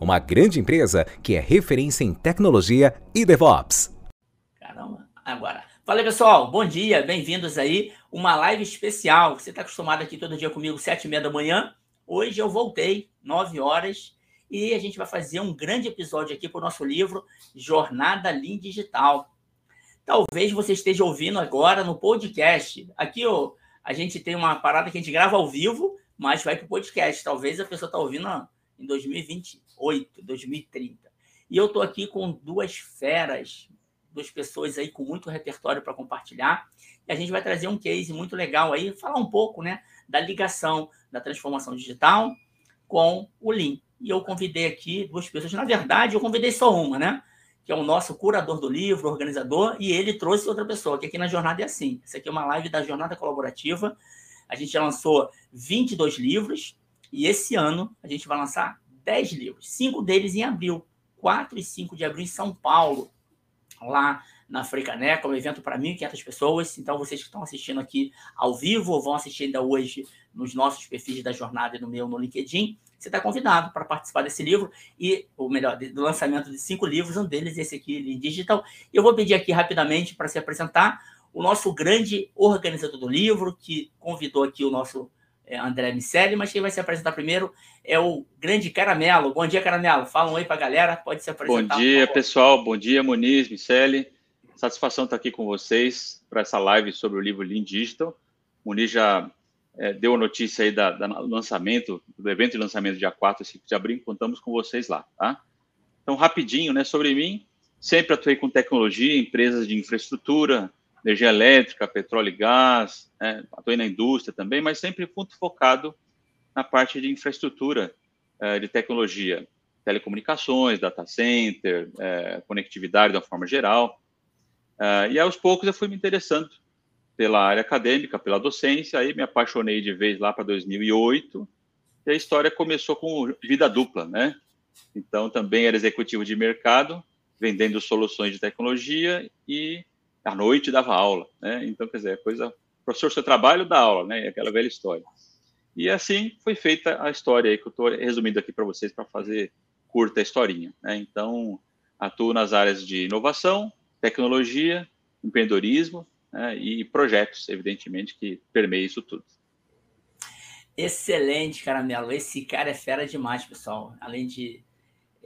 uma grande empresa que é referência em tecnologia e DevOps. Caramba, agora. Fala pessoal, bom dia, bem-vindos aí. Uma live especial. Você está acostumado aqui todo dia comigo, sete e meia da manhã. Hoje eu voltei, nove horas, e a gente vai fazer um grande episódio aqui para o nosso livro Jornada Lean Digital. Talvez você esteja ouvindo agora no podcast. Aqui, ó, a gente tem uma parada que a gente grava ao vivo, mas vai para o podcast. Talvez a pessoa está ouvindo em 2028, 2030. E eu estou aqui com duas feras, duas pessoas aí com muito repertório para compartilhar. E a gente vai trazer um case muito legal aí, falar um pouco né, da ligação da transformação digital com o Lean. E eu convidei aqui duas pessoas. Na verdade, eu convidei só uma, né? que é o nosso curador do livro, organizador, e ele trouxe outra pessoa, que aqui na jornada é assim. Isso aqui é uma live da Jornada Colaborativa. A gente já lançou 22 livros, e esse ano a gente vai lançar 10 livros. Cinco deles em abril, 4 e 5 de abril em São Paulo, lá na Frecaneca, um evento para 1.500 pessoas. Então, vocês que estão assistindo aqui ao vivo ou vão assistir ainda hoje nos nossos perfis da jornada e no meu no LinkedIn, você está convidado para participar desse livro e, ou melhor, do lançamento de cinco livros, um deles esse aqui em digital. Eu vou pedir aqui rapidamente para se apresentar o nosso grande organizador do livro, que convidou aqui o nosso André Miceli, mas quem vai se apresentar primeiro é o grande Caramelo. Bom dia, Caramelo. Fala um oi para a galera, pode se apresentar. Bom dia, pessoal. Bom dia, Muniz, Miceli. Satisfação estar aqui com vocês para essa live sobre o livro Lean Digital. Muniz já é, deu a notícia aí da, da, do lançamento, do evento de lançamento dia 4 e 5 de abril, contamos com vocês lá, tá? Então, rapidinho, né, sobre mim, sempre atuei com tecnologia, empresas de infraestrutura, energia elétrica, petróleo e gás, né, atuei na indústria também, mas sempre muito focado na parte de infraestrutura é, de tecnologia, telecomunicações, data center, é, conectividade de uma forma geral. É, e aos poucos eu fui me interessando pela área acadêmica, pela docência, aí me apaixonei de vez lá para 2008, e a história começou com vida dupla, né? Então, também era executivo de mercado, vendendo soluções de tecnologia e à noite dava aula, né? Então, quer dizer, coisa, professor, seu trabalho dá aula, né? Aquela velha história. E assim foi feita a história aí que eu estou resumindo aqui para vocês para fazer curta a historinha, né? Então, atuo nas áreas de inovação, tecnologia, empreendedorismo, né, e projetos, evidentemente, que permeiam isso tudo. Excelente, Caramelo. Esse cara é fera demais, pessoal. Além de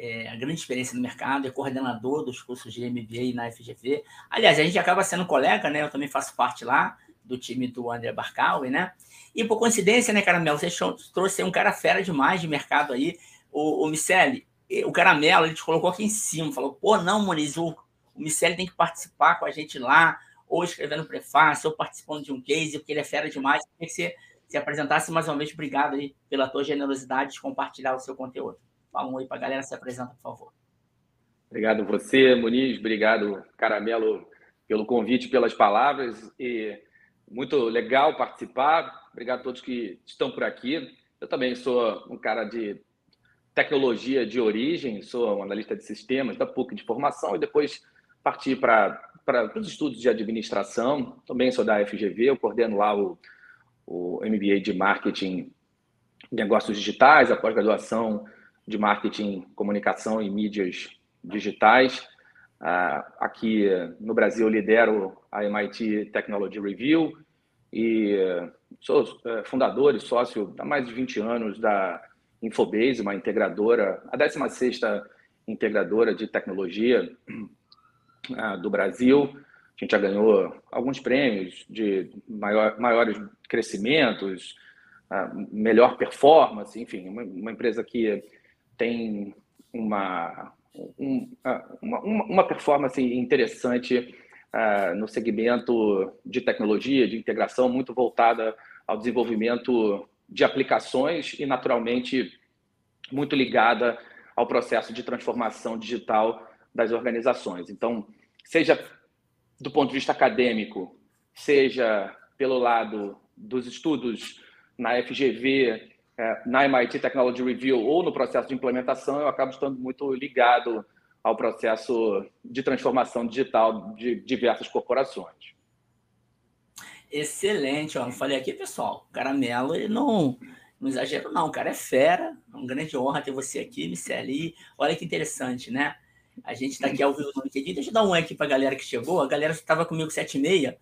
é, a grande experiência no mercado, é coordenador dos cursos de MBA na FGV. Aliás, a gente acaba sendo colega, né? Eu também faço parte lá do time do André Barcaui, né? E por coincidência, né, Caramelo, você trouxe um cara fera demais de mercado aí, o, o Miceli. O Caramelo, ele te colocou aqui em cima, falou: pô, não, Moniz, o, o Miceli tem que participar com a gente lá ou escrevendo prefácio, ou participando de um case, porque ele é fera demais. Queria que você se apresentasse mais uma vez. Obrigado aí pela tua generosidade de compartilhar o seu conteúdo. Fala um oi para a galera, se apresenta, por favor. Obrigado você, Muniz. Obrigado, Caramelo, pelo convite, pelas palavras. E muito legal participar. Obrigado a todos que estão por aqui. Eu também sou um cara de tecnologia de origem, sou um analista de sistemas, da PUC de formação, e depois parti para os estudos de administração, também sou da FGV, eu coordeno lá o, o MBA de Marketing Negócios Digitais, a pós-graduação de Marketing, Comunicação e Mídias Digitais. Uh, aqui no Brasil, lidero a MIT Technology Review e sou uh, fundador e sócio há mais de 20 anos da Infobase, uma integradora, a 16ª integradora de tecnologia ah, do Brasil. A gente já ganhou alguns prêmios de maior, maiores crescimentos, ah, melhor performance, enfim, uma, uma, empresa que tem uma, um, uma, uma performance interessante uh, no segmento de tecnologia, de integração, muito voltada ao desenvolvimento de aplicações e, naturalmente, muito ligada ao processo de transformação digital das organizações. Então, seja do ponto de vista acadêmico, seja pelo lado dos estudos na FGV, é, na MIT Technology Review ou no processo de implementação, eu acabo estando muito ligado ao processo de transformação digital de diversas corporações. Excelente, ó, não falei aqui, pessoal. O Caramelo, ele não, não exagero, não. O cara é fera. É uma grande honra ter você aqui, Miceli. Olha que interessante, né? A gente está aqui ao vivo no LinkedIn. Deixa eu dar um aqui para a galera que chegou. A galera estava comigo sete e meia,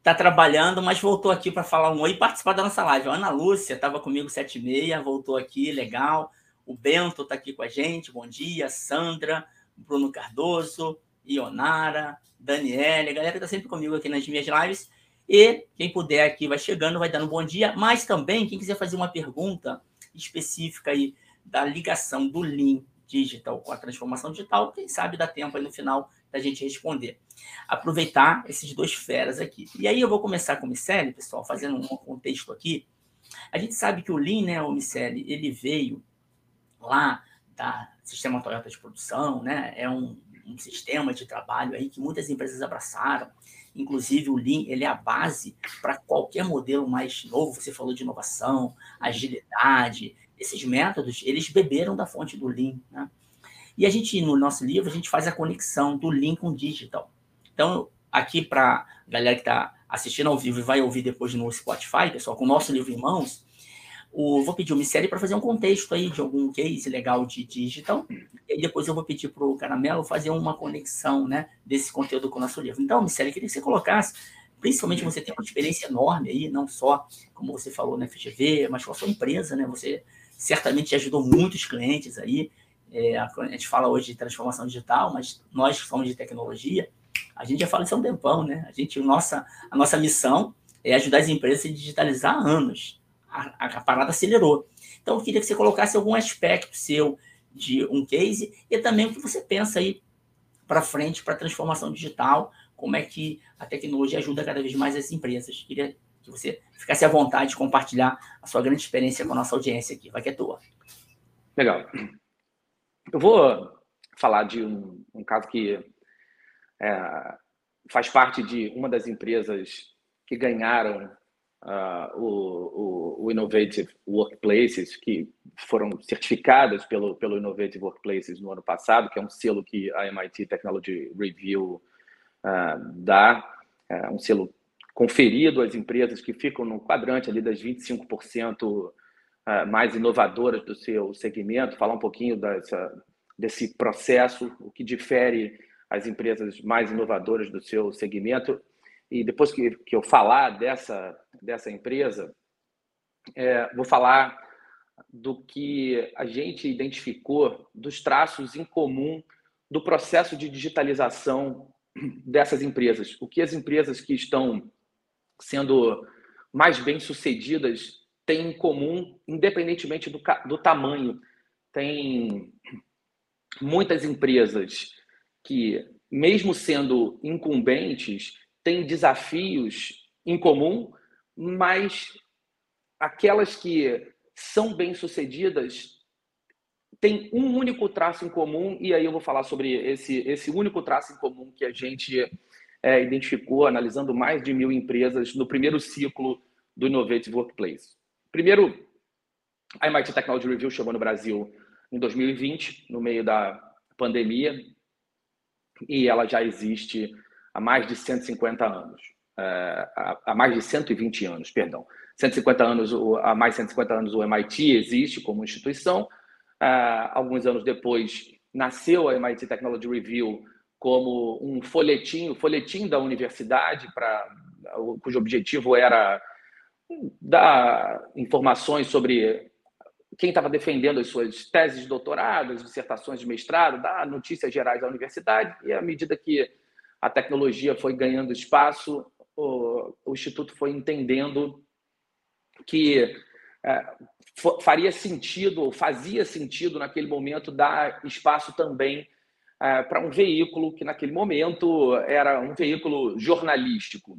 está trabalhando, mas voltou aqui para falar um oi e participar da nossa live. A Ana Lúcia estava comigo sete e meia, voltou aqui, legal. O Bento está aqui com a gente. Bom dia. Sandra, Bruno Cardoso, Ionara, Daniele, a galera está sempre comigo aqui nas minhas lives. E quem puder aqui vai chegando, vai dando um bom dia. Mas também, quem quiser fazer uma pergunta específica aí da ligação do Lean Digital com a transformação digital, quem sabe dá tempo aí no final da gente responder. Aproveitar esses dois feras aqui. E aí eu vou começar com o Miceli, pessoal, fazendo um contexto aqui. A gente sabe que o Lean, né, o Miceli, ele veio lá da Sistema Toyota de Produção, né? É um, um sistema de trabalho aí que muitas empresas abraçaram Inclusive, o Lean ele é a base para qualquer modelo mais novo. Você falou de inovação, agilidade. Esses métodos, eles beberam da fonte do Lean. Né? E a gente, no nosso livro, a gente faz a conexão do o digital. Então, aqui para galera que está assistindo ao vivo e vai ouvir depois no Spotify, pessoal, com o nosso livro em mãos, o, vou pedir o Miceli para fazer um contexto aí de algum case legal de digital. E depois eu vou pedir para o Caramelo fazer uma conexão né, desse conteúdo com o nosso livro. Então, Miceli, queria que você colocasse, principalmente você tem uma experiência enorme aí, não só, como você falou, na FGV, mas com a sua empresa, né? Você certamente ajudou muitos clientes aí. É, a gente fala hoje de transformação digital, mas nós que somos de tecnologia, a gente já fala isso há um tempão, né? A gente, nossa, a nossa missão é ajudar as empresas a se digitalizar há anos a, a parada acelerou. Então, eu queria que você colocasse algum aspecto seu de um case e também o que você pensa aí para frente para a transformação digital, como é que a tecnologia ajuda cada vez mais as empresas. Queria que você ficasse à vontade de compartilhar a sua grande experiência com a nossa audiência aqui. Vai que é tua. Legal. Eu vou falar de um, um caso que é, faz parte de uma das empresas que ganharam uh, o, o, Innovative Workplaces, que foram certificadas pelo, pelo Innovative Workplaces no ano passado, que é um selo que a MIT Technology Review uh, dá, é um selo conferido às empresas que ficam no quadrante ali das 25% uh, ah, mais inovadoras do seu segmento, falar um pouquinho dessa, desse processo, o que difere as empresas mais inovadoras do seu segmento e depois que, que eu falar dessa, dessa empresa, é, vou falar do que a gente identificou dos traços em comum do processo de digitalização dessas empresas. O que as empresas que estão sendo mais bem sucedidas têm em comum, independentemente do, do tamanho. Tem muitas empresas que, mesmo sendo incumbentes, têm desafios em comum, mas aquelas que são bem-sucedidas têm um único traço em comum, e aí eu vou falar sobre esse, esse único traço em comum que a gente é, identificou analisando mais de mil empresas no primeiro ciclo do Innovative Workplace. Primeiro, a MIT Technology Review chegou no Brasil em 2020, no meio da pandemia, e ela já existe há mais de 150 anos, é, há mais de 120 anos, perdão. 150 anos, há mais de 150 anos o MIT existe como instituição. É, alguns anos depois nasceu a MIT Technology Review como um folhetim, folhetim da universidade para cujo objetivo era dar informações sobre quem estava defendendo as suas teses de doutorado, as dissertações de mestrado, dar notícias gerais da universidade, e à medida que a tecnologia foi ganhando espaço, o, o Instituto foi entendendo que é, faria sentido, ou fazia sentido naquele momento, dar espaço também é, para um veículo que naquele momento era um veículo jornalístico.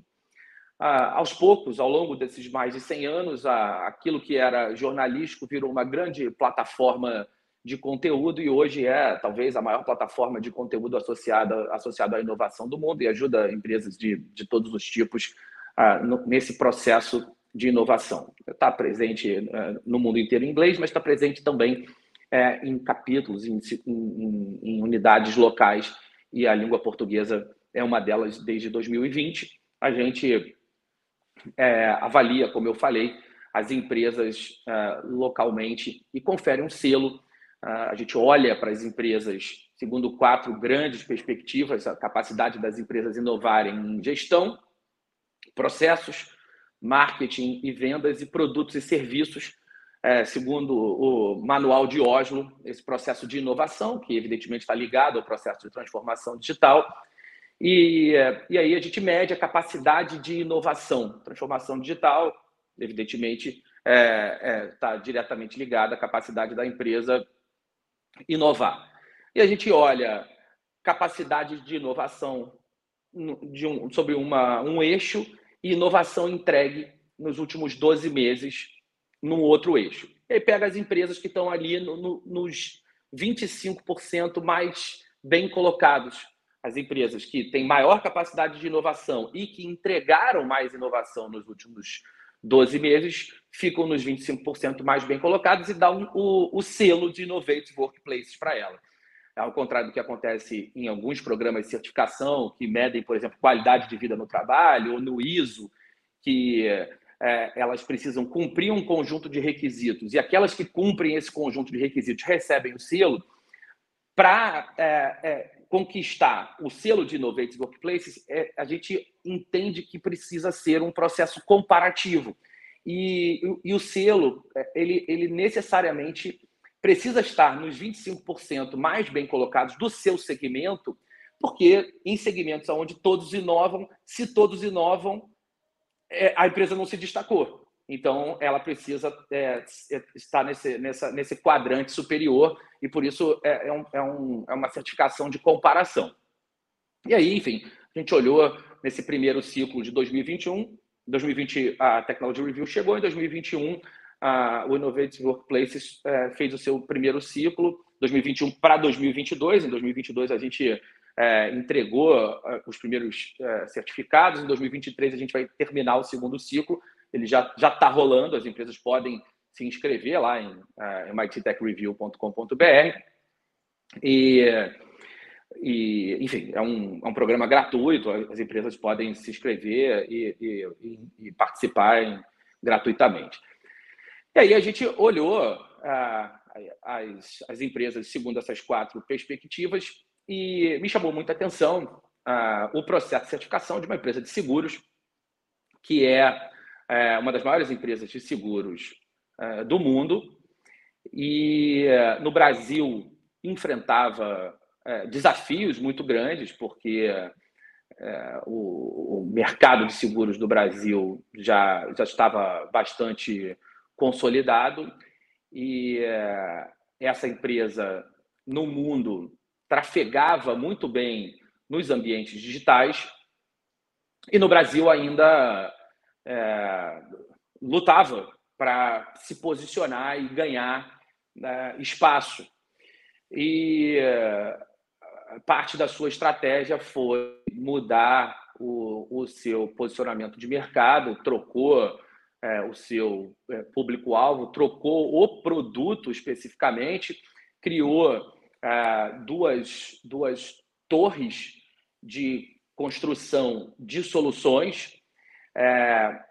Ah, aos poucos, ao longo desses mais de 100 anos, aquilo que era jornalístico virou uma grande plataforma de conteúdo e hoje é talvez a maior plataforma de conteúdo associada, associada à inovação do mundo e ajuda empresas de, de todos os tipos ah, no, nesse processo de inovação. Está presente ah, no mundo inteiro em inglês, mas está presente também é, em capítulos, em, em, em unidades locais e a língua portuguesa é uma delas desde 2020. A gente é, avalia, como eu falei, as empresas uh, localmente e confere um selo. Uh, a gente olha para as empresas segundo quatro grandes perspectivas: a capacidade das empresas inovarem em gestão, processos, marketing e vendas e produtos e serviços, é, segundo o manual de Oslo, esse processo de inovação, que evidentemente está ligado ao processo de transformação digital, e, e aí a gente mede a capacidade de inovação. Transformação digital, evidentemente, está é, é, tá diretamente ligada à capacidade da empresa inovar. E a gente olha capacidade de inovação de um, sobre uma, um eixo e inovação entregue nos últimos 12 meses num outro eixo. E aí pega as empresas que estão ali no, no, nos 25% mais bem colocados as empresas que têm maior capacidade de inovação e que entregaram mais inovação nos últimos 12 meses ficam nos 25% mais bem colocados e dão o, o selo de Innovative Workplaces para ela. Ao contrário do que acontece em alguns programas de certificação que medem, por exemplo, qualidade de vida no trabalho, ou no ISO, que é, elas precisam cumprir um conjunto de requisitos, e aquelas que cumprem esse conjunto de requisitos recebem o selo, para é, é, conquistar o selo de Innovative Workplaces, é, a gente entende que precisa ser um processo comparativo. E, e o selo, é, ele, ele necessariamente precisa estar nos 25% mais bem colocados do seu segmento, porque em segmentos onde todos inovam, se todos inovam, é, a empresa não se destacou. Então, ela precisa é, é, estar nesse, nessa, nesse quadrante superior e, por isso, é, é, um, é, um, é uma certificação de comparação. E aí, enfim, a gente olhou nesse primeiro ciclo de 2021. 2020, a Technology Review chegou, em 2021, a, o Innovative Workplaces é, fez o seu primeiro ciclo, 2021 para 2022. Em 2022, a gente é, entregou é, os primeiros é, certificados. Em 2023, a gente vai terminar o segundo ciclo ele já está rolando. As empresas podem se inscrever lá em uh, é, mittechreview.com.br e, e enfim é um, é um programa gratuito. As empresas podem se inscrever e, e, e participar em, gratuitamente. E aí a gente olhou uh, as, as empresas segundo essas quatro perspectivas e me chamou muita atenção uh, o processo de certificação de uma empresa de seguros que é é uma das maiores empresas de seguros é, do mundo. E é, no Brasil enfrentava é, desafios muito grandes porque é, o, o, mercado de seguros do Brasil já, já estava bastante consolidado. E essa empresa no mundo trafegava muito bem nos ambientes digitais. E no Brasil ainda é, lutava para se posicionar e ganhar né, espaço. E é, parte da sua estratégia foi mudar o, o seu posicionamento de mercado, trocou é, o seu é, público-alvo, trocou o produto especificamente, criou é, duas, duas torres de construção de soluções é,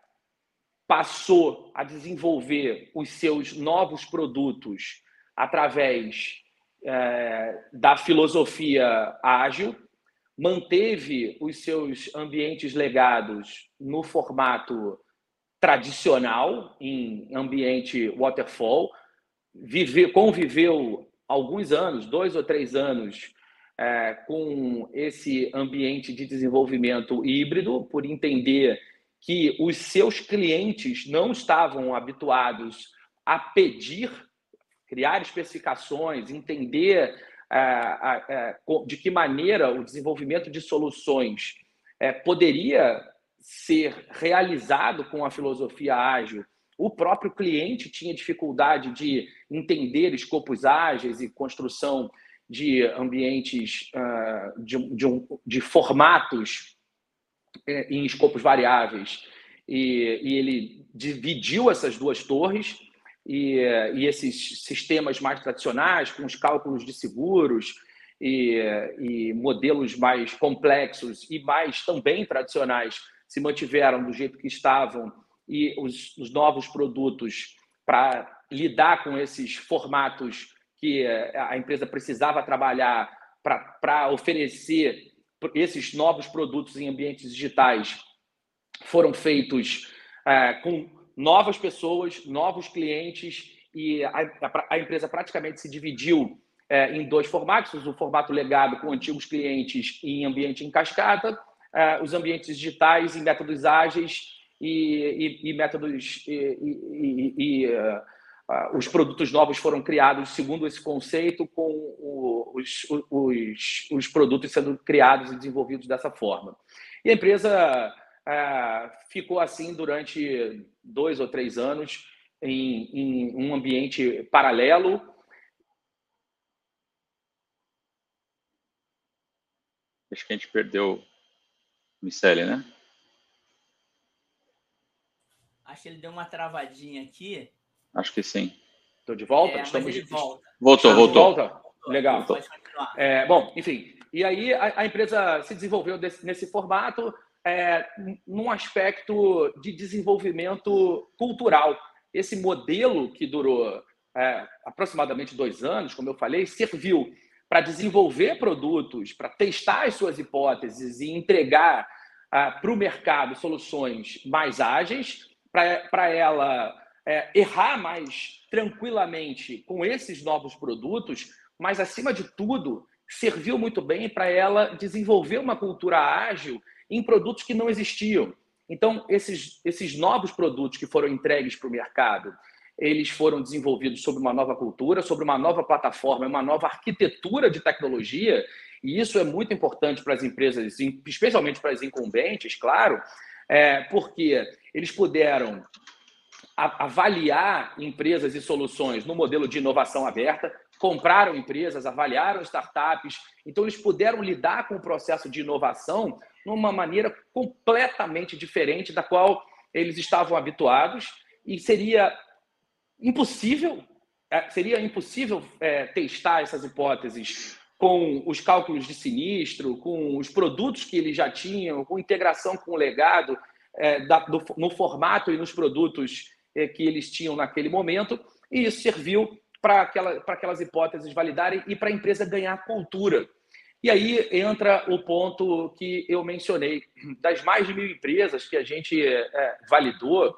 passou a desenvolver os seus novos produtos através é, da filosofia ágil, manteve os seus ambientes legados no formato tradicional, em ambiente waterfall, vive, conviveu alguns anos, dois ou três anos, é, com esse ambiente de desenvolvimento híbrido, por entender que os seus clientes não estavam habituados a pedir, criar especificações, entender de que maneira o desenvolvimento de soluções poderia ser realizado com a filosofia ágil. O próprio cliente tinha dificuldade de entender escopos ágeis e construção de ambientes, de, de, de formatos em escopos variáveis. E, e ele dividiu essas duas torres e, e, esses sistemas mais tradicionais, com os cálculos de seguros e, e, modelos mais complexos e mais também tradicionais, se mantiveram do jeito que estavam e os, os novos produtos para lidar com esses formatos que a empresa precisava trabalhar para oferecer esses novos produtos em ambientes digitais foram feitos é, com novas pessoas, novos clientes e a, a, a empresa praticamente se dividiu é, em dois formatos: o formato legado com antigos clientes em ambiente em cascata, uh, os ambientes digitais em métodos ágeis e, e, e métodos e, e os produtos novos foram criados segundo esse conceito, com o, os, os, os produtos sendo criados e desenvolvidos dessa forma. E a empresa ficou assim durante dois ou três anos em, em um ambiente paralelo Acho que a gente perdeu Miceli, né? Acho que ele deu uma travadinha aqui. Acho que sim. Estou de volta? É, Estamos de volta. Voltou, voltou. Volta? Legal. Voltou. É, bom, enfim. E aí a, a empresa se desenvolveu desse, nesse formato é, num aspecto de desenvolvimento cultural. Esse modelo que durou é, aproximadamente dois anos, como eu falei, serviu para desenvolver produtos, para testar as suas hipóteses e entregar ah, para o mercado soluções mais ágeis, para ela é, errar mais tranquilamente com esses novos produtos, mas, acima de tudo, serviu muito bem para ela desenvolver uma cultura ágil em produtos que não existiam. Então, esses, esses novos produtos que foram entregues para o mercado, eles foram desenvolvidos sobre uma nova cultura, sobre uma nova plataforma, uma nova arquitetura de tecnologia, e isso é muito importante para as empresas, especialmente para as incumbentes, claro, é, porque eles puderam avaliar empresas e soluções no modelo de inovação aberta, compraram empresas, avaliaram startups, então eles puderam lidar com o processo de inovação numa maneira completamente diferente da qual eles estavam habituados. E seria impossível, é, seria impossível é, testar essas hipóteses com os cálculos de sinistro, com os produtos que eles já tinham, com integração com o legado é, da, do, no formato e nos produtos que eles tinham naquele momento, e isso serviu para aquela, aquelas hipóteses validarem e para a empresa ganhar cultura. E aí entra o ponto que eu mencionei. Das mais de mil empresas que a gente é, validou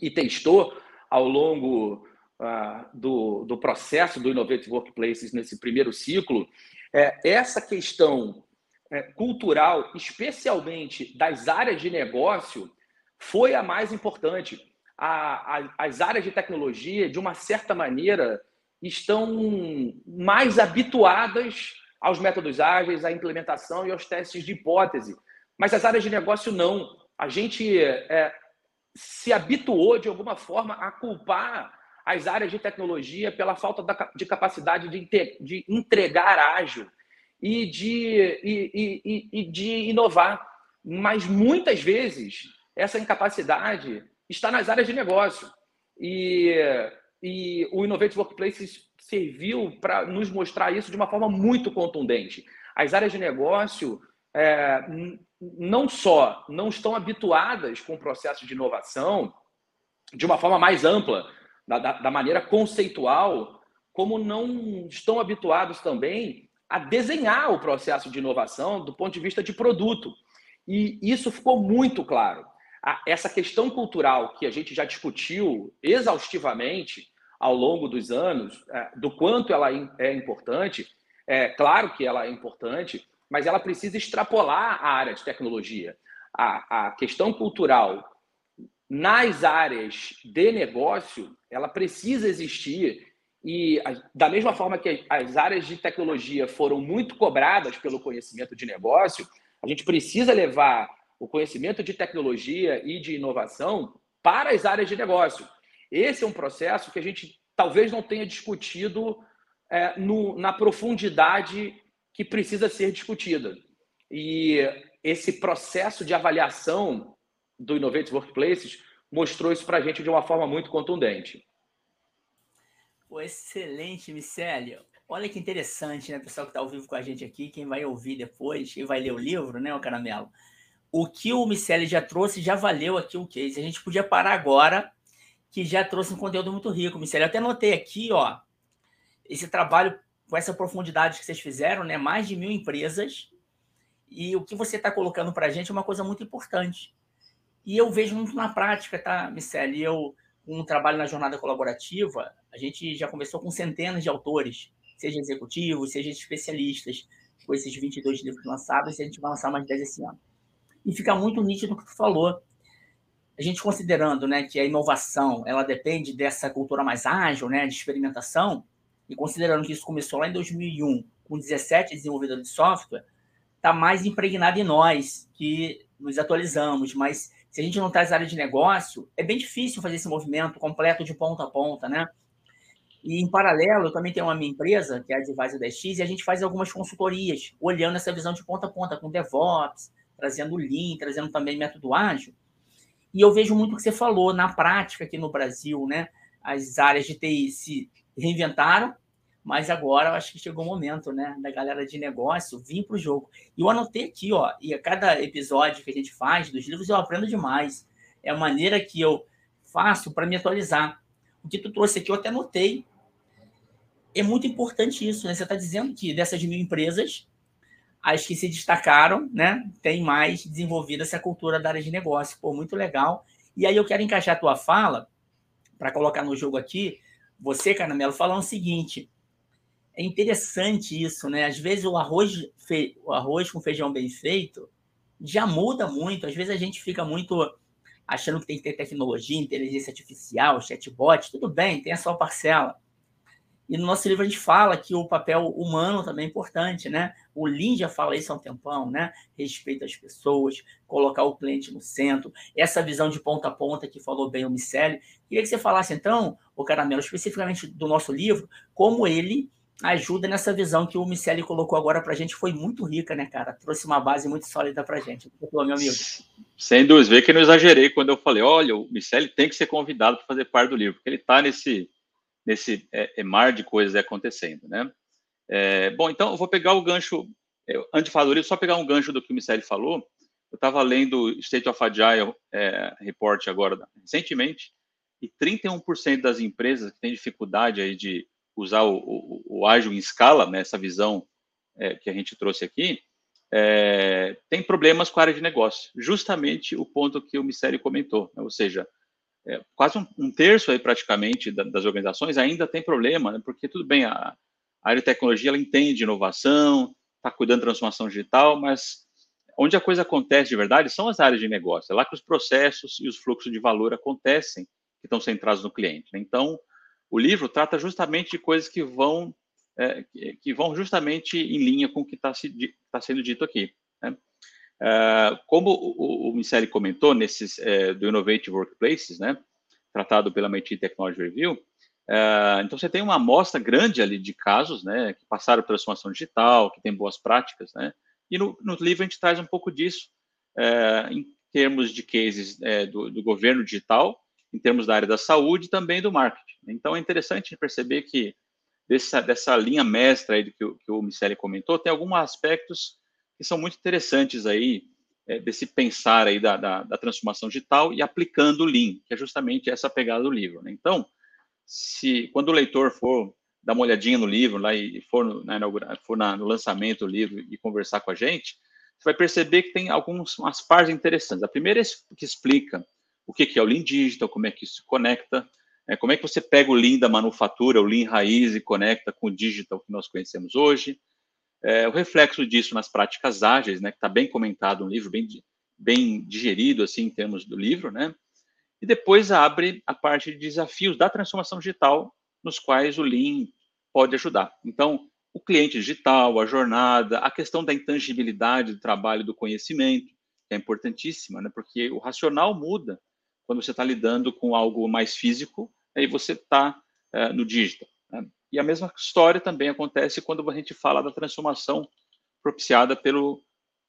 e testou, ao longo uh, do, do processo do Innovative Workplaces nesse primeiro ciclo, é, essa questão é, cultural, especialmente das áreas de negócio, foi a mais importante. A, a, as áreas de tecnologia, de uma certa maneira, estão mais habituadas aos métodos ágeis, à implementação e aos testes de hipótese. Mas as áreas de negócio não. A gente é, se habituou, de alguma forma, a culpar as áreas de tecnologia pela falta de capacidade de, entregar ágil e de, e, e, e de inovar. Mas muitas vezes essa incapacidade está nas áreas de negócio. E, e o Innovate Workplace serviu para nos mostrar isso de uma forma muito contundente. As áreas de negócio é, não só não estão habituadas com o processo de inovação de uma forma mais ampla, da, da maneira conceitual, como não estão habituados também a desenhar o processo de inovação do ponto de vista de produto. E isso ficou muito claro. Essa questão cultural que a gente já discutiu exaustivamente ao longo dos anos, é, do quanto ela é importante, é claro que ela é importante, mas ela precisa extrapolar a área de tecnologia. A, a questão cultural nas áreas de negócio, ela precisa existir e da mesma forma que as áreas de tecnologia foram muito cobradas pelo conhecimento de negócio, a gente precisa levar o conhecimento de tecnologia e de inovação para as áreas de negócio. Esse é um processo que a gente talvez não tenha discutido é, no, na profundidade que precisa ser discutida. E esse processo de avaliação do Innovative Workplaces mostrou isso para a gente de uma forma muito contundente. Excelente, Micélio. Olha que interessante, né, pessoal que está ao vivo com a gente aqui, quem vai ouvir depois, quem vai ler o livro, né, o Caramelo. O que o Micélio já trouxe já valeu aqui o case. A gente podia parar agora, que já trouxe um conteúdo muito rico, Micélio. Eu até notei aqui, ó, esse trabalho com essa profundidade que vocês fizeram, né, mais de mil empresas, e o que você está colocando para a gente é uma coisa muito importante. E eu vejo muito na prática, tá, Micélio? Eu um trabalho na jornada colaborativa, a gente já conversou com centenas de autores, seja executivos, seja especialistas, com esses 22 livros lançados, e a gente vai lançar mais 10 esse ano. E fica muito nítido o que tu falou. A gente considerando né, que a inovação ela depende dessa cultura mais ágil, né, de experimentação, e considerando que isso começou lá em 2001, com 17 desenvolvedores de software, está mais impregnado em nós, que nos atualizamos, mas se a gente não traz área de negócio, é bem difícil fazer esse movimento completo de ponta a ponta, né? E, em paralelo, eu também tenho uma minha empresa, que é a Advisor 10X, e a gente faz algumas consultorias, olhando essa visão de ponta a ponta, com DevOps, trazendo Lean, trazendo também método ágil. E eu vejo muito o que você falou, na prática aqui no Brasil, né? As áreas de TI se reinventaram, mas agora eu acho que chegou o momento, né, da galera de negócio vir para o jogo. E eu anotei aqui, ó, e a cada episódio que a gente faz dos livros eu aprendo demais. É a maneira que eu faço para me atualizar. O que tu trouxe aqui eu até anotei. É muito importante isso, né? Você está dizendo que dessas mil empresas, as que se destacaram, né, tem mais desenvolvida essa cultura da área de negócio. Pô, muito legal. E aí eu quero encaixar a tua fala para colocar no jogo aqui. Você, Caramelo, falando o seguinte: é interessante isso, né? Às vezes o arroz, fe... o arroz com feijão bem feito já muda muito. Às vezes a gente fica muito achando que tem que ter tecnologia, inteligência artificial, chatbot, tudo bem, tem a sua parcela. E no nosso livro a gente fala que o papel humano também é importante, né? O Lean já fala isso há um tempão, né? Respeito às pessoas, colocar o cliente no centro, essa visão de ponta a ponta que falou bem o Miceli. Queria que você falasse, então, o Caramelo, especificamente do nosso livro, como ele ajuda nessa visão que o Miceli colocou agora para a gente, foi muito rica, né, cara? Trouxe uma base muito sólida para a gente. Meu amigo. Sem dúvida, vê que não exagerei quando eu falei, olha, o Miceli tem que ser convidado para fazer parte do livro, porque ele está nesse, nesse é, é, mar de coisas acontecendo, né? É, bom, então eu vou pegar o gancho, é, antes de falar livro, só pegar um gancho do que o Miceli falou. Eu estava lendo State of Agile é, Report agora, recentemente, e 31% das empresas que têm dificuldade aí de usar o, o, o ágil em escala, né, essa visão é, que a gente trouxe aqui, é, tem problemas com a área de negócio. Justamente o ponto que o Mistério comentou, né, ou seja, é, quase um, um, terço aí praticamente da, das organizações ainda tem problema, né, porque tudo bem, a, a, área de tecnologia ela entende inovação, está cuidando da transformação digital, mas onde a coisa acontece de verdade são as áreas de negócio, é lá que os processos e os fluxos de valor acontecem, que estão centrados no cliente. Né? Então, o livro trata justamente de coisas que vão é, que vão justamente em linha com o que está tá sendo dito aqui. Né? É, como o, o Michele comentou nesses é, do Innovative Workplaces, né, tratado pela MIT Technology Review, é, então você tem uma amostra grande ali de casos, né, que passaram pela transformação digital, que tem boas práticas, né, e no, no livro a gente traz um pouco disso é, em termos de cases é, do, do governo digital em termos da área da saúde e também do marketing. Então, é interessante perceber que dessa, dessa linha mestra aí que, que o Miceli comentou, tem alguns aspectos que são muito interessantes aí, é, desse pensar aí da, da, da, transformação digital e aplicando o Lean, que é justamente essa pegada do livro. Né? Então, se quando o leitor for dar uma olhadinha no livro lá e for no, na, for na, no lançamento do livro e conversar com a gente, você vai perceber que tem algumas partes interessantes. A primeira é que explica o que, é o Lean Digital, como é que isso se conecta, né? como é que você pega o Lean da manufatura, o Lean raiz e conecta com o Digital que nós conhecemos hoje. É, o reflexo disso nas práticas ágeis, né, que está bem comentado no livro, bem, bem digerido assim em termos do livro, né? E depois abre a parte de desafios da transformação digital, nos quais o Lean pode ajudar. Então, o cliente digital, a jornada, a questão da intangibilidade do trabalho, do conhecimento, que é importantíssima, né? porque o racional muda quando você está lidando com algo mais físico, aí você está é, no digital. Né? E a mesma história também acontece quando a gente fala da transformação propiciada pelo,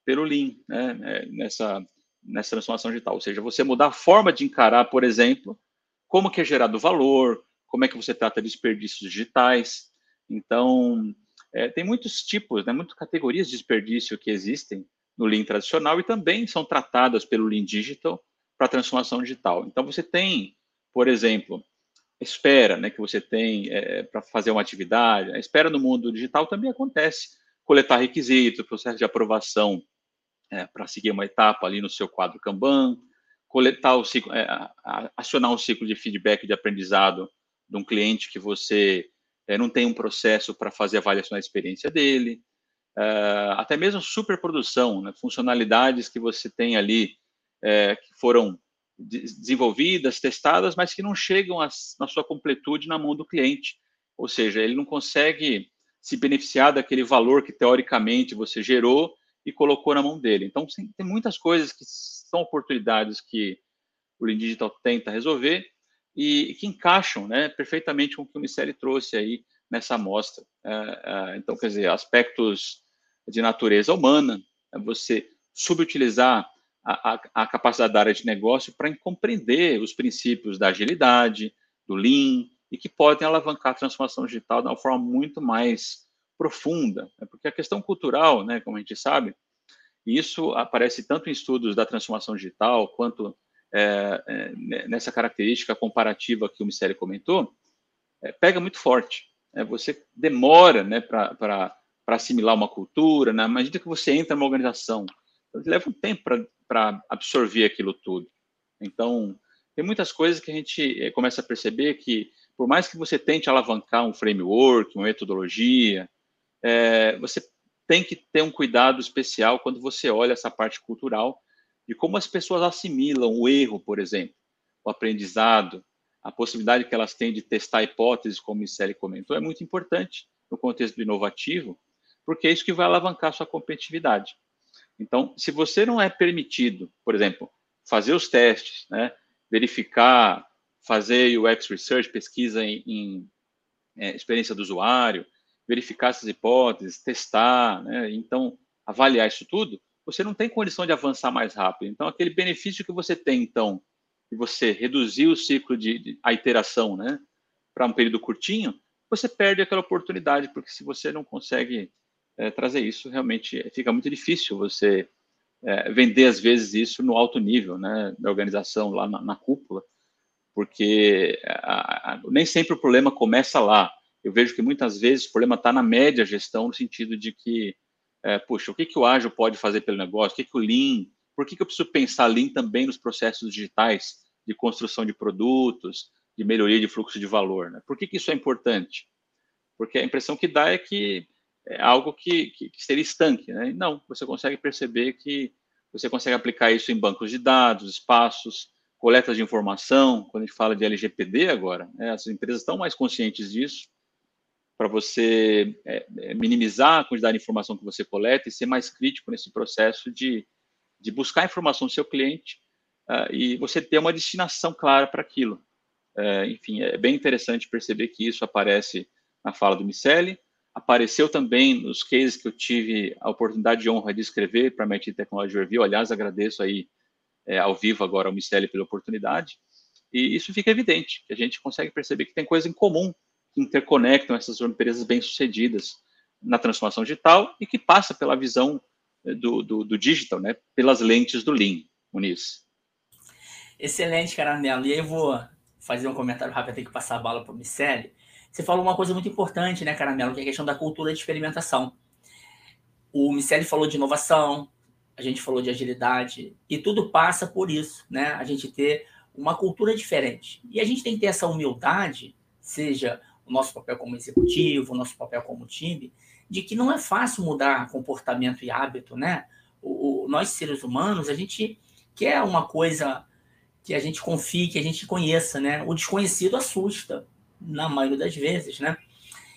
pelo Lean, né? É, nessa, nessa transformação digital. Ou seja, você mudar a forma de encarar, por exemplo, como que é gerado valor, como é que você trata desperdícios digitais. Então, é, tem muitos tipos, né, muitas categorias de desperdício que existem no Lean tradicional e também são tratadas pelo Lean Digital para transformação digital. Então, você tem, por exemplo, espera né, que você tem é, para fazer uma atividade. A espera no mundo digital também acontece. Coletar requisitos, processo de aprovação é, para seguir uma etapa ali no seu quadro Kanban, coletar o ciclo, é, acionar um ciclo de feedback de aprendizado de um cliente que você não tem um processo para fazer avaliação da experiência dele, até mesmo superprodução, né, funcionalidades que você tem ali que foram desenvolvidas, testadas, mas que não chegam a, na sua completude na mão do cliente. Ou seja, ele não consegue se beneficiar daquele valor que teoricamente você gerou e colocou na mão dele. Então, tem muitas coisas que são oportunidades que o Lean Digital tenta resolver e, que encaixam né, perfeitamente com o que o Miceli trouxe aí nessa amostra. É, é, então, quer dizer, aspectos de natureza humana, é você subutilizar a, a, capacidade da área de negócio para compreender os princípios da agilidade, do Lean, e que podem alavancar a transformação digital de uma forma muito mais profunda. Né? Porque a questão cultural, né, como a gente sabe, isso aparece tanto em estudos da transformação digital, quanto é, é, nessa característica comparativa que o Mistério comentou, é, pega muito forte. Né? Você demora né, para assimilar uma cultura, na medida que você entra numa organização, leva um tempo para absorver aquilo tudo. Então, tem muitas coisas que a gente é, começa a perceber que, por mais que você tente alavancar um framework, uma metodologia, é, você tem que ter um cuidado especial quando você olha essa parte cultural de como as pessoas assimilam o erro, por exemplo, o aprendizado, a possibilidade que elas têm de testar hipóteses, como o Michele comentou, é muito importante no contexto do inovativo, porque é isso que vai alavancar a sua competitividade. Então, se você não é permitido, por exemplo, fazer os testes, né, verificar, fazer UX Research, pesquisa em, em é, experiência do usuário, verificar essas hipóteses, testar, né, então avaliar isso tudo, você não tem condição de avançar mais rápido. Então, aquele benefício que você tem, então, de você reduzir o ciclo de, de a iteração, né, para um período curtinho, você perde aquela oportunidade, porque se você não consegue é, trazer isso, realmente fica muito difícil você é, vender, às vezes, isso no alto nível, né, da organização, lá na, na cúpula, porque a, a, nem sempre o problema começa lá. Eu vejo que muitas vezes o problema está na média gestão, no sentido de que, é, puxa, o que, que o ágil pode fazer pelo negócio? O que, que o Lean, por que, que eu preciso pensar Lean também nos processos digitais de construção de produtos, de melhoria de fluxo de valor? Né? Por que, que isso é importante? Porque a impressão que dá é que é algo que, que, que seria estanque. Né? Não, você consegue perceber que você consegue aplicar isso em bancos de dados, espaços, coletas de informação. Quando a gente fala de LGPD agora, né, as empresas estão mais conscientes disso para você é, é, minimizar a quantidade de informação que você coleta e ser mais crítico nesse processo de, de buscar informação do seu cliente uh, e você ter uma destinação clara para aquilo. Uh, enfim, é bem interessante perceber que isso aparece na fala do Miceli, apareceu também nos cases que eu tive a oportunidade de honra de escrever para a MIT Technology Review. Aliás, agradeço aí é, ao vivo agora ao Miceli pela oportunidade. E isso fica evidente, que a gente consegue perceber que tem coisas em comum que interconectam essas empresas bem-sucedidas na transformação digital e que passa pela visão é, do, do, do digital, né, pelas lentes do Lean, Muniz. Excelente, Caramelo. E aí eu vou fazer um comentário rápido, tenho que passar a bala para o Miceli. Você falou uma coisa muito importante, né, Caramelo, que é a questão da cultura de experimentação. O Miceli falou de inovação, a gente falou de agilidade, e tudo passa por isso, né? A gente ter uma cultura diferente. E a gente tem que ter essa humildade, seja o nosso papel como executivo, o nosso papel como time, de que não é fácil mudar comportamento e hábito, né? O, o, nós, seres humanos, a gente quer uma coisa que a gente confie, que a gente conheça, né? O desconhecido assusta, na maioria das vezes, né?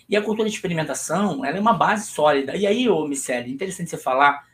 E a cultura de experimentação, ela é uma base sólida. E aí, ô Miceli, interessante você falar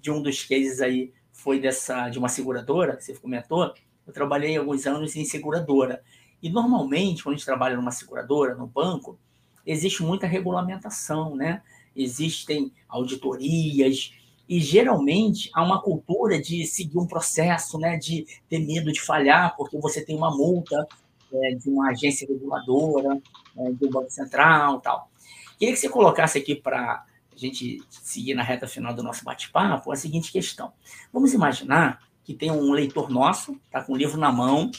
de um dos cases aí, foi dessa de uma seguradora, que você comentou. Eu trabalhei alguns anos em seguradora. E normalmente, quando a gente trabalha numa seguradora, no banco, existe muita regulamentação, né? Existem auditorias, e geralmente há uma cultura de seguir um processo, né? De ter medo de falhar, porque você tem uma multa é, de uma agência reguladora, é, do Banco Central tal. Queria que você colocasse aqui para a gente seguir na reta final do nosso bate-papo a seguinte questão. Vamos imaginar que tem um leitor nosso, está com o livro na mão,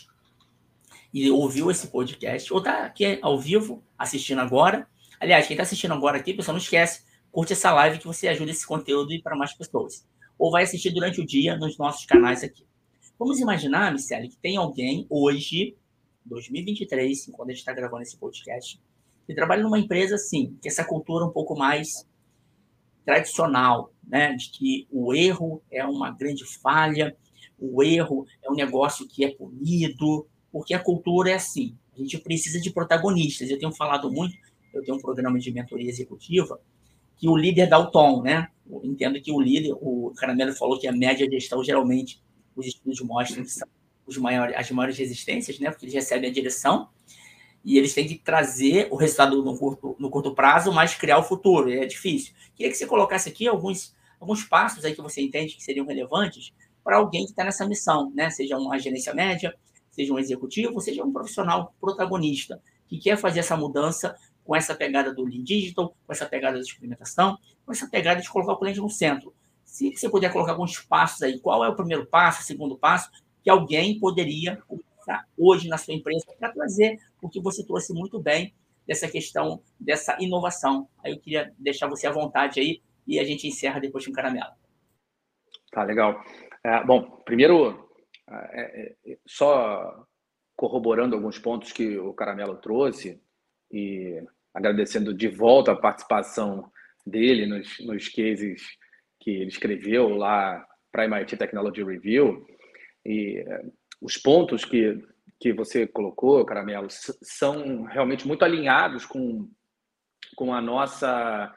e ouviu esse podcast, ou está aqui ao vivo assistindo agora. Aliás, quem está assistindo agora aqui, pessoal, não esquece, curte essa live que você ajuda esse conteúdo para mais pessoas. Ou vai assistir durante o dia nos nossos canais aqui. Vamos imaginar, Michele, que tem alguém hoje 2023, quando a gente está gravando esse podcast, que trabalha numa empresa assim, que essa cultura um pouco mais tradicional, né, de que o erro é uma grande falha, o erro é um negócio que é punido, porque a cultura é assim. A gente precisa de protagonistas. Eu tenho falado muito, eu tenho um programa de mentoria executiva, que o líder dá o tom, né? Eu entendo que o líder, o Caramelo falou que a média gestão, geralmente, os estudos mostram que são os maiores, as maiores resistências, né? Porque eles recebem a direção e eles têm que trazer o resultado no curto, no curto prazo, mas criar o futuro. É difícil. Queria que você colocasse aqui alguns, alguns passos aí que você entende que seriam relevantes para alguém que está nessa missão, né? Seja uma gerência média, seja um executivo, seja um profissional protagonista que quer fazer essa mudança com essa pegada do Lean Digital, com essa pegada da experimentação, com essa pegada de colocar o cliente no centro. Se você puder colocar alguns passos aí, qual é o primeiro passo, o segundo passo, que alguém poderia começar hoje na sua empresa para trazer o que você trouxe muito bem dessa questão dessa inovação. Aí eu queria deixar você à vontade aí e a gente encerra depois com caramelo. Tá, legal. É, bom, primeiro, é, é, só corroborando alguns pontos que o Caramelo trouxe e agradecendo de volta a participação dele nos, nos cases que ele escreveu lá para a MIT Technology Review. E eh, os pontos que, que você colocou, Caramelo, são realmente muito alinhados com, com a nossa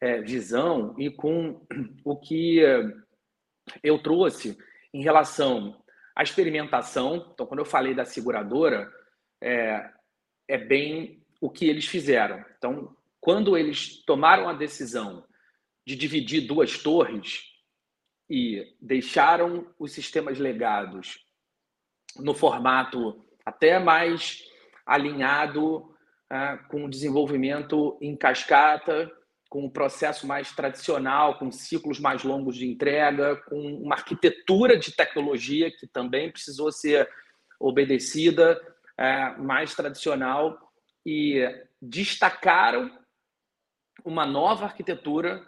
é, visão e com o que eh, eu trouxe em relação à experimentação. Então, quando eu falei da seguradora, é, é bem o que eles fizeram. Então, quando eles tomaram a decisão de dividir duas torres, e deixaram os sistemas legados no formato até mais alinhado uh, com o desenvolvimento em cascata, com o processo mais tradicional, com ciclos mais longos de entrega, com uma arquitetura de tecnologia que também precisou ser obedecida, uh, mais tradicional, e destacaram uma nova arquitetura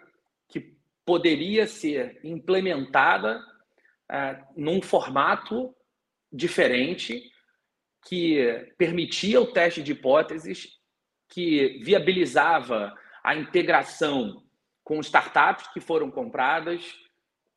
poderia ser implementada uh, num formato diferente que permitia o teste de hipóteses, que viabilizava a integração com startups que foram compradas,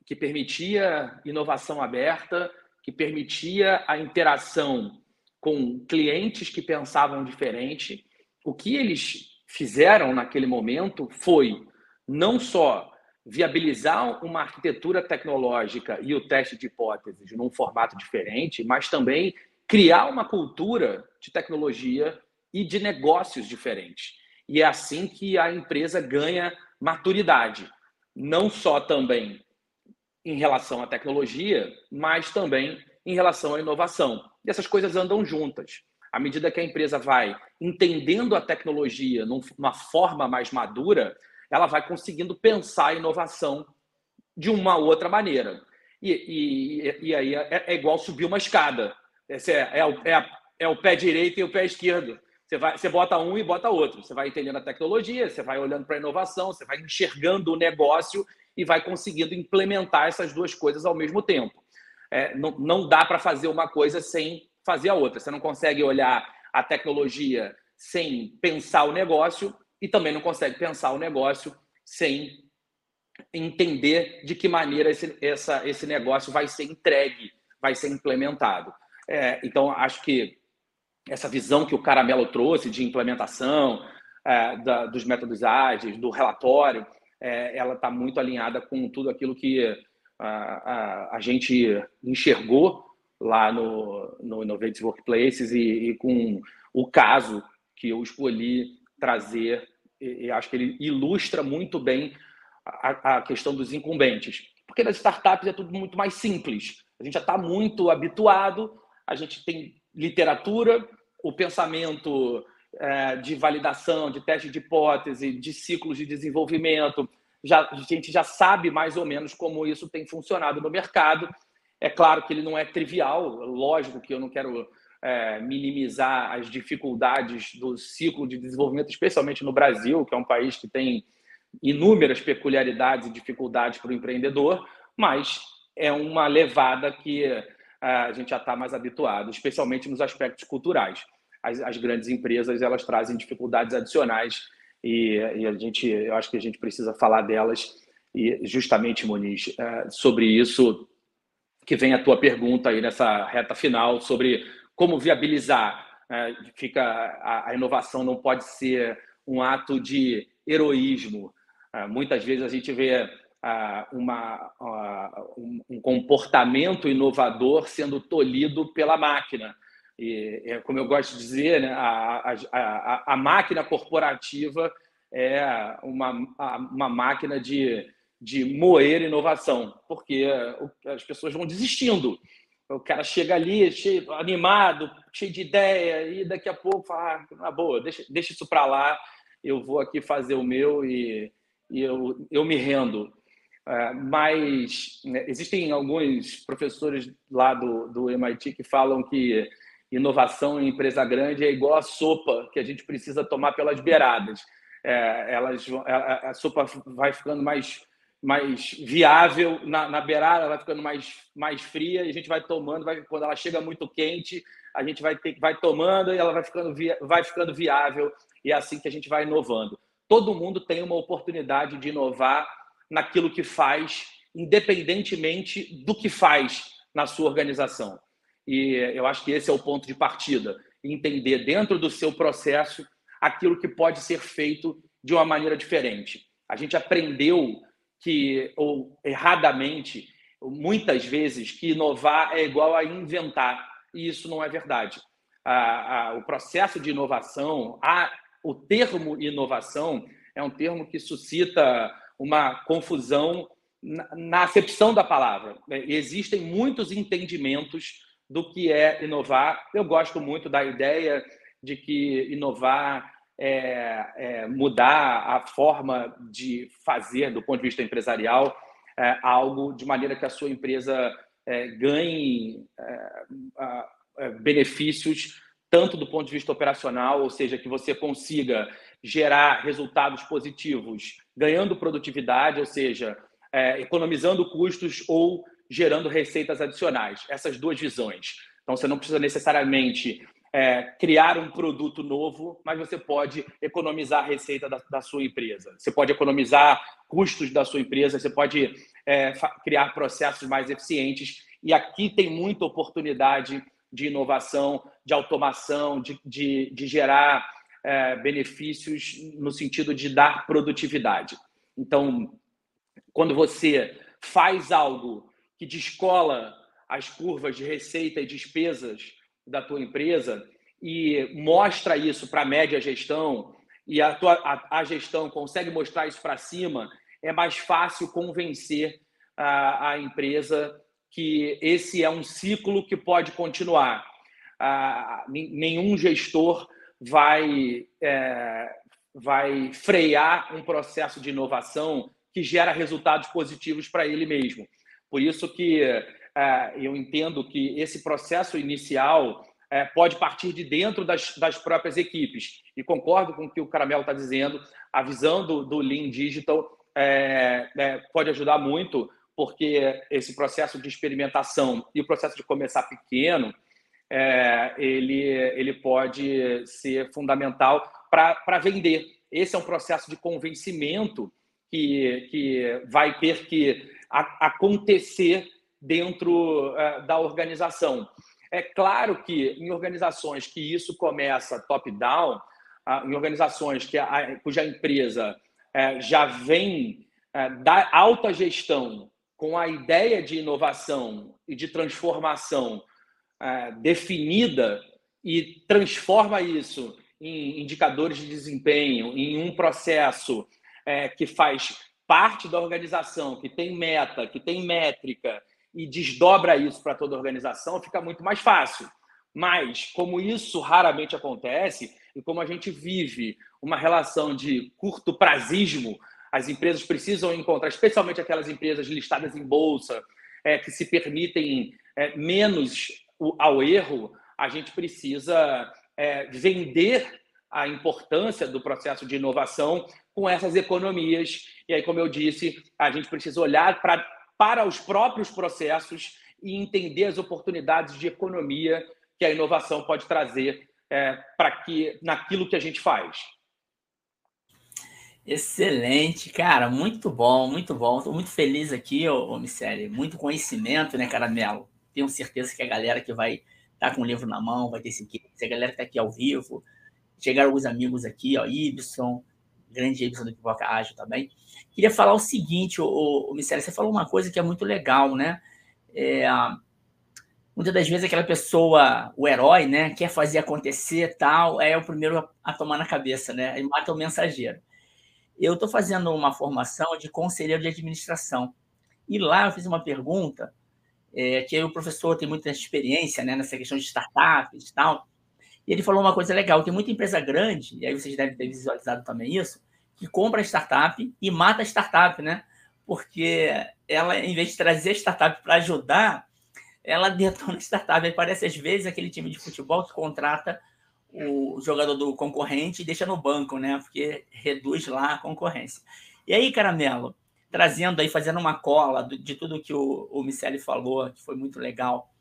que permitia inovação aberta, que permitia a interação com clientes que pensavam diferente. O que eles fizeram naquele momento foi não só viabilizar uma arquitetura tecnológica e o teste de hipóteses num formato diferente, mas também criar uma cultura de tecnologia e de negócios diferentes. E é assim que a empresa ganha maturidade, não só também em relação à tecnologia, mas também em relação à inovação. E essas coisas andam juntas. À medida que a empresa vai entendendo a tecnologia numa forma mais madura, ela vai conseguindo pensar a inovação de uma outra maneira. E, e, e aí é, é, igual subir uma escada. Esse é, é, o, é, é o pé direito e o pé esquerdo. Você, vai, você bota um e bota outro. Você vai entendendo a tecnologia, você vai olhando para a inovação, você vai enxergando o negócio e vai conseguindo implementar essas duas coisas ao mesmo tempo. É, não, não dá para fazer uma coisa sem fazer a outra. Você não consegue olhar a tecnologia sem pensar o negócio e também não consegue pensar o negócio sem entender de que maneira esse, essa, esse negócio vai ser entregue, vai ser implementado. É, então, acho que essa visão que o Caramelo trouxe de implementação é, da, dos métodos ágeis, do relatório, é, ela está muito alinhada com tudo aquilo que a, a, a gente enxergou lá no, no Innovative Workplaces e, e, com o caso que eu escolhi trazer, e, acho que ele ilustra muito bem a, a, questão dos incumbentes. Porque nas startups é tudo muito mais simples. A gente já está muito habituado, a gente tem literatura, o pensamento é, de validação, de teste de hipótese, de ciclos de desenvolvimento, já, a gente já sabe mais ou menos como isso tem funcionado no mercado. É claro que ele não é trivial, lógico que eu não quero é, minimizar as dificuldades do ciclo de desenvolvimento, especialmente no Brasil, que é um país que tem inúmeras peculiaridades e dificuldades para o empreendedor, mas é uma levada que é, a gente já está mais habituado, especialmente nos aspectos culturais. As, as, grandes empresas elas trazem dificuldades adicionais e, e, a gente, eu acho que a gente precisa falar delas e justamente, Moniz, é, sobre isso que vem a tua pergunta aí nessa reta final sobre como viabilizar. É, fica a, a inovação não pode ser um ato de heroísmo, ah, muitas vezes a gente vê ah, uma, ah, um comportamento inovador sendo tolhido pela máquina. E, é, como eu gosto de dizer, né, a, a, a, máquina corporativa é uma, uma máquina de, de moer inovação, porque as pessoas vão desistindo. O cara chega ali cheio, animado, cheio de ideia, e daqui a pouco fala: ah, na boa, deixa, deixa isso para lá, eu vou aqui fazer o meu e e eu, eu me rendo. É, mas né, existem alguns professores lá do, do MIT que falam que inovação em empresa grande é igual a sopa que a gente precisa tomar pelas beiradas. É, elas, a, a, sopa vai ficando mais, mais viável na, na beirada, vai ficando mais, mais fria e a gente vai tomando. Vai, quando ela chega muito quente, a gente vai, ter, vai tomando e ela vai ficando, via, vai ficando viável. E é assim que a gente vai inovando todo mundo tem uma oportunidade de inovar naquilo que faz, independentemente do que faz na sua organização. E eu acho que esse é o ponto de partida, entender dentro do seu processo aquilo que pode ser feito de uma maneira diferente. A gente aprendeu que, ou erradamente, muitas vezes, que inovar é igual a inventar, e isso não é verdade. o processo de inovação, a o termo inovação é um termo que suscita uma confusão na acepção da palavra. Existem muitos entendimentos do que é inovar. Eu gosto muito da ideia de que inovar é, é mudar a forma de fazer do ponto de vista empresarial é, algo de maneira que a sua empresa é, ganhe é, é, benefícios tanto do ponto de vista operacional, ou seja, que você consiga gerar resultados positivos, ganhando produtividade, ou seja, economizando custos ou gerando receitas adicionais. Essas duas visões. Então, você não precisa necessariamente é, criar um produto novo, mas você pode economizar a receita da, da, sua empresa. Você pode economizar custos da sua empresa, você pode é, criar processos mais eficientes. E aqui tem muita oportunidade de inovação, de automação, de, de, de gerar é, benefícios no sentido de dar produtividade. Então, quando você faz algo que descola as curvas de receita e despesas da tua empresa e mostra isso para a média gestão e a, tua, a, a gestão consegue mostrar isso para cima, é mais fácil convencer a, a empresa que esse é um ciclo que pode continuar. Nenhum gestor vai, é, vai frear um processo de inovação que gera resultados positivos para ele mesmo. Por isso que eu entendo que esse processo inicial é, pode partir de dentro das, das próprias equipes. E concordo com o que o Caramelo está dizendo, a visão do, do Lean Digital é, é, pode ajudar muito porque esse processo de experimentação e o processo de começar pequeno, é, ele, ele pode ser fundamental para vender. Esse é um processo de convencimento que, que vai ter que a, acontecer dentro é, da organização. É claro que em organizações que isso começa top-down, em organizações que a, cuja empresa é, já vem é, da alta gestão com a ideia de inovação e de transformação é, definida e transforma isso em indicadores de desempenho, em um processo que faz parte da organização, que tem meta, que tem métrica e desdobra isso para toda a organização, fica muito mais fácil. Mas, como isso raramente acontece, e como a gente vive uma relação de curto prazismo, as empresas precisam encontrar, especialmente aquelas empresas listadas em bolsa, é, que se permitem é, menos ao erro, a gente precisa é, vender a importância do processo de inovação com essas economias. E aí, como eu disse, a gente precisa olhar pra, para os próprios processos e entender as oportunidades de economia que a inovação pode trazer é, para que naquilo que a gente faz. Excelente, cara, muito bom, muito bom. Estou muito feliz aqui, ô, ô Muito conhecimento, né, Caramelo? Tenho certeza que a galera que vai tá com o livro na mão, vai ter esse. Se a galera tá aqui ao vivo, chegaram alguns amigos aqui, ó, Ibson, grande Ibson do Pipoca Ágil também. Queria falar o seguinte, o, o, Mistério, você falou uma coisa que é muito legal, né? É, muitas das vezes aquela pessoa, o herói, né, quer fazer acontecer tal, é o primeiro a, a tomar na cabeça, né? E mata o mensageiro. Eu estou fazendo uma formação de conselheiro de administração. E lá eu fiz uma pergunta é, que o professor tem muita experiência né, nessa questão de startups e tal. E ele falou uma coisa legal: tem muita empresa grande, e aí vocês devem ter visualizado também isso, que compra startup e mata a startup, né? Porque ela, em vez de trazer a startup para ajudar, ela detona a startup. Aí parece, às vezes, aquele time de futebol que contrata o jogador do concorrente e deixa no banco, né? Porque reduz lá a concorrência. E aí, Caramelo, trazendo aí, fazendo uma cola de tudo que o, o Miceli falou, que foi muito legal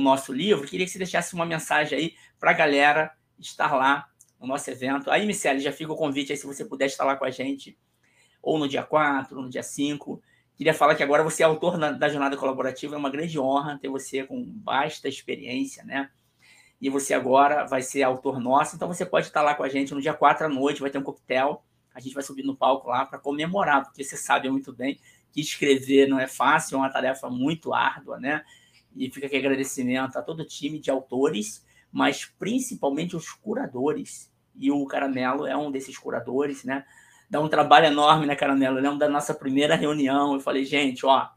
o nosso livro, queria que você deixasse uma mensagem aí para a galera estar lá no nosso evento. Aí, Miceli, já fica o convite aí se você puder estar lá com a gente, ou no dia 4, ou no dia 5. Queria falar que agora você é autor da jornada colaborativa, é uma grande honra ter você com vasta experiência, né? E você agora vai ser autor nosso, então você pode estar lá com a gente no dia 4 à noite, vai ter um coquetel a gente vai subir no palco lá para comemorar, porque você sabe muito bem que escrever não é fácil, é uma tarefa muito árdua, né? E fica aqui agradecimento a todo o time de autores, mas principalmente os curadores. E o Caramelo é um desses curadores, né? Dá um trabalho enorme, né, Caramelo? Eu lembro da nossa primeira reunião, eu falei, gente, ó,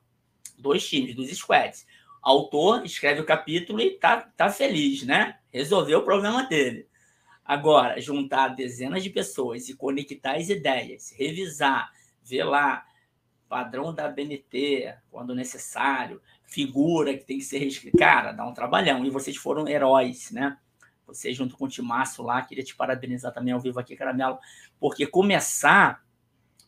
dois times, dos squads. Autor escreve o capítulo e tá, tá feliz, né? Resolveu o problema dele. Agora, juntar dezenas de pessoas e conectar as ideias, revisar, ver lá padrão da BNT, quando necessário, figura que tem que ser reescrita. Cara, dá um trabalhão. E vocês foram heróis, né? Você junto com o Timaço lá, queria te parabenizar também ao vivo aqui, Caramelo, porque começar,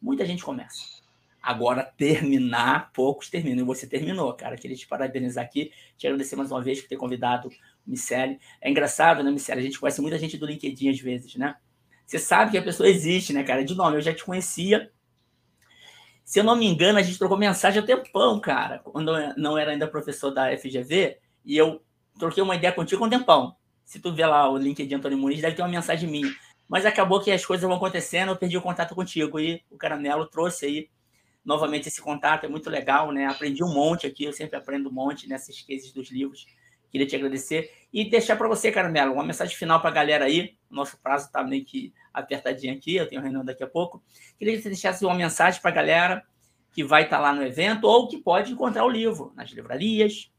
muita gente começa. Agora, terminar, poucos terminam. E você terminou, cara. Queria te parabenizar aqui. Te agradecer mais uma vez por ter convidado Miceli. É engraçado, né, Miceli? A gente conhece muita gente do LinkedIn às vezes, né? Você sabe que a pessoa existe, né, cara? De nome, eu já te conhecia. Se eu não me engano, a gente trocou mensagem há tempão, cara, quando eu não era ainda professor da FGV, e eu troquei uma ideia contigo há um tempão. Se tu ver lá o LinkedIn Antônio Muniz, deve ter uma mensagem minha. Mas acabou que as coisas vão acontecendo, eu perdi o contato contigo. E o Caramelo trouxe aí novamente esse contato, é muito legal, né? Aprendi um monte aqui, eu sempre aprendo um monte nessas cases dos livros. Queria te agradecer e deixar para você, Carmelo, uma mensagem final para a galera aí. Nosso prazo está meio que apertadinho aqui, eu tenho reunião daqui a pouco. Queria que você deixasse uma mensagem para a galera que vai estar tá lá no evento ou que pode encontrar o livro nas livrarias,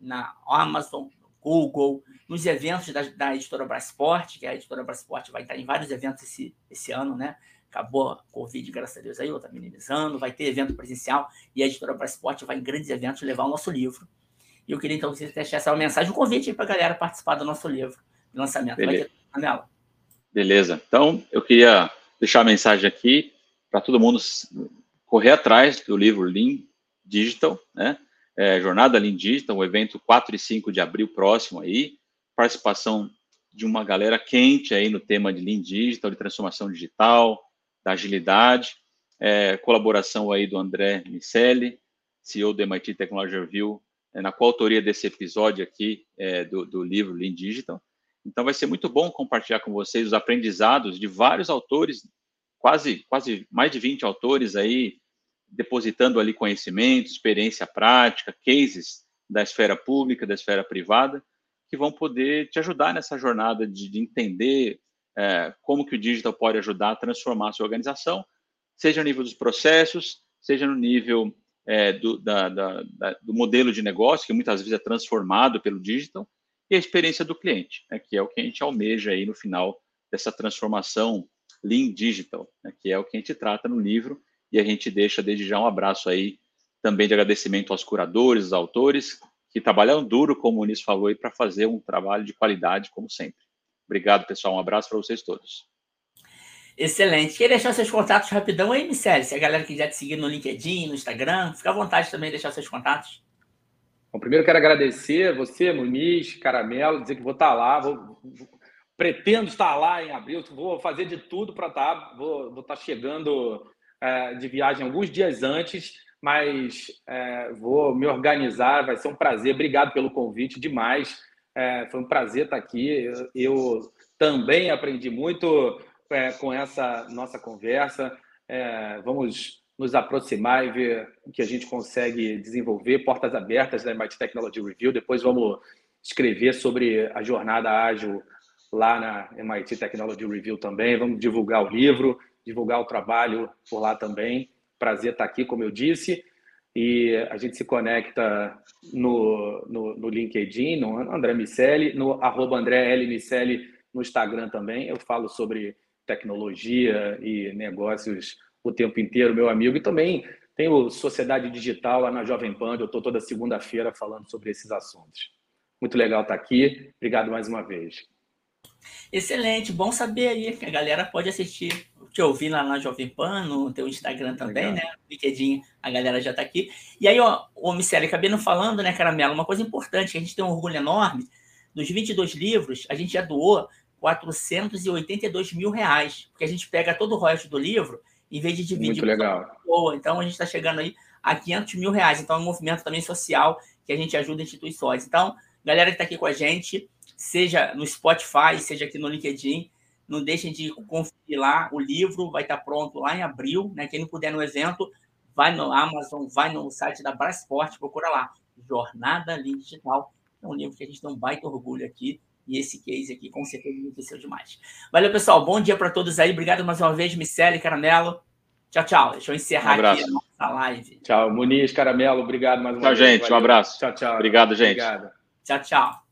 na Amazon, Google, nos eventos da, da editora Brasport, que a editora Brasport vai estar em vários eventos esse, esse ano, né? Acabou a Covid, graças a Deus, aí, está minimizando, vai ter evento presencial e a editora Brasport vai em grandes eventos levar o nosso livro. E eu queria então que você deixasse uma mensagem, um convite para a galera participar do nosso livro de lançamento. Beleza. Vai ter, Beleza. Então, eu queria deixar a mensagem aqui para todo mundo correr atrás do livro Lean Digital, né? É, Jornada Lean Digital, o evento 4 e 5 de abril próximo aí, participação de uma galera quente aí no tema de Lean Digital, de transformação digital, da agilidade, é, colaboração aí do André Miceli, CEO do MIT Technology Review, é, na coautoria desse episódio aqui é, do, do livro Lean Digital. Então, vai ser muito bom compartilhar com vocês os aprendizados de vários autores, quase, quase mais de 20 autores aí, depositando ali conhecimento, experiência prática, cases da esfera pública, da esfera privada, que vão poder te ajudar nessa jornada de, de entender é, como que o digital pode ajudar a transformar a sua organização, seja no nível dos processos, seja no nível é, do, da, da, da, do modelo de negócio, que muitas vezes é transformado pelo digital, e a experiência do cliente, né, que é o que a gente almeja aí no final dessa transformação Lean Digital, né, que é o que a gente trata no livro, e a gente deixa desde já um abraço aí também de agradecimento aos curadores, aos autores, que trabalharam duro, como o Muniz falou, para fazer um trabalho de qualidade, como sempre. Obrigado, pessoal. Um abraço para vocês todos. Excelente. Quer deixar seus contatos rapidão aí, Michele? Se a galera quiser te seguir no LinkedIn, no Instagram, fica à vontade também de deixar seus contatos. Bom, primeiro quero agradecer você, Muniz, Caramelo, dizer que vou estar lá, vou, pretendo estar lá em abril, vou fazer de tudo para estar, vou, vou estar chegando é, de viagem alguns dias antes, mas é, vou me organizar, vai ser um prazer. Obrigado pelo convite, demais. É, foi um prazer estar aqui. Eu, eu também aprendi muito é, com essa nossa conversa. É, vamos nos aproximar e ver o que a gente consegue desenvolver. Portas abertas da MIT Technology Review. Depois vamos escrever sobre a jornada ágil lá na MIT Technology Review também. Vamos divulgar o livro, divulgar o trabalho por lá também. Prazer estar aqui, como eu disse. E a gente se conecta no, no, no LinkedIn, no André Miceli, no arroba André L. Miceli no Instagram também. Eu falo sobre tecnologia e negócios o tempo inteiro, meu amigo. E também tenho Sociedade Digital lá na Jovem Pan, eu estou toda segunda-feira falando sobre esses assuntos. Muito legal estar aqui. Obrigado mais uma vez. Excelente, bom saber aí que a galera pode assistir, te ouvir lá na Jovem Pan, no teu Instagram também, legal. né? LinkedIn, a galera já está aqui. E aí, ó, o Miceli, acabei não falando, né, Caramelo, uma coisa importante, que a gente tem um orgulho enorme, dos 22 livros, a gente já doou 482 mil reais, porque a gente pega todo o royalties do livro em vez de dividir. Muito legal. Boa. Então a gente está chegando aí a 500 mil reais. Então é um movimento também social que a gente ajuda instituições. Então, galera que está aqui com a gente, seja no Spotify, seja aqui no LinkedIn, não deixem de conferir lá. O livro vai estar tá pronto lá em abril. Né? Quem não puder no evento, vai no Amazon, vai no site da Brasport, procura lá. Jornada Lean Digital. É um livro que a gente tem um baita orgulho aqui e esse case aqui com certeza enriqueceu demais. Valeu, pessoal. Bom dia para todos aí. Obrigado mais uma vez, Miceli, Caramelo. Tchau, tchau. Deixa eu encerrar um aqui a nossa live. Tchau, Muniz, Caramelo. Obrigado mais uma tchau, vez. Tchau, gente. Valeu. Um abraço. Tchau, tchau. Obrigado, gente. Obrigado. Tchau, tchau.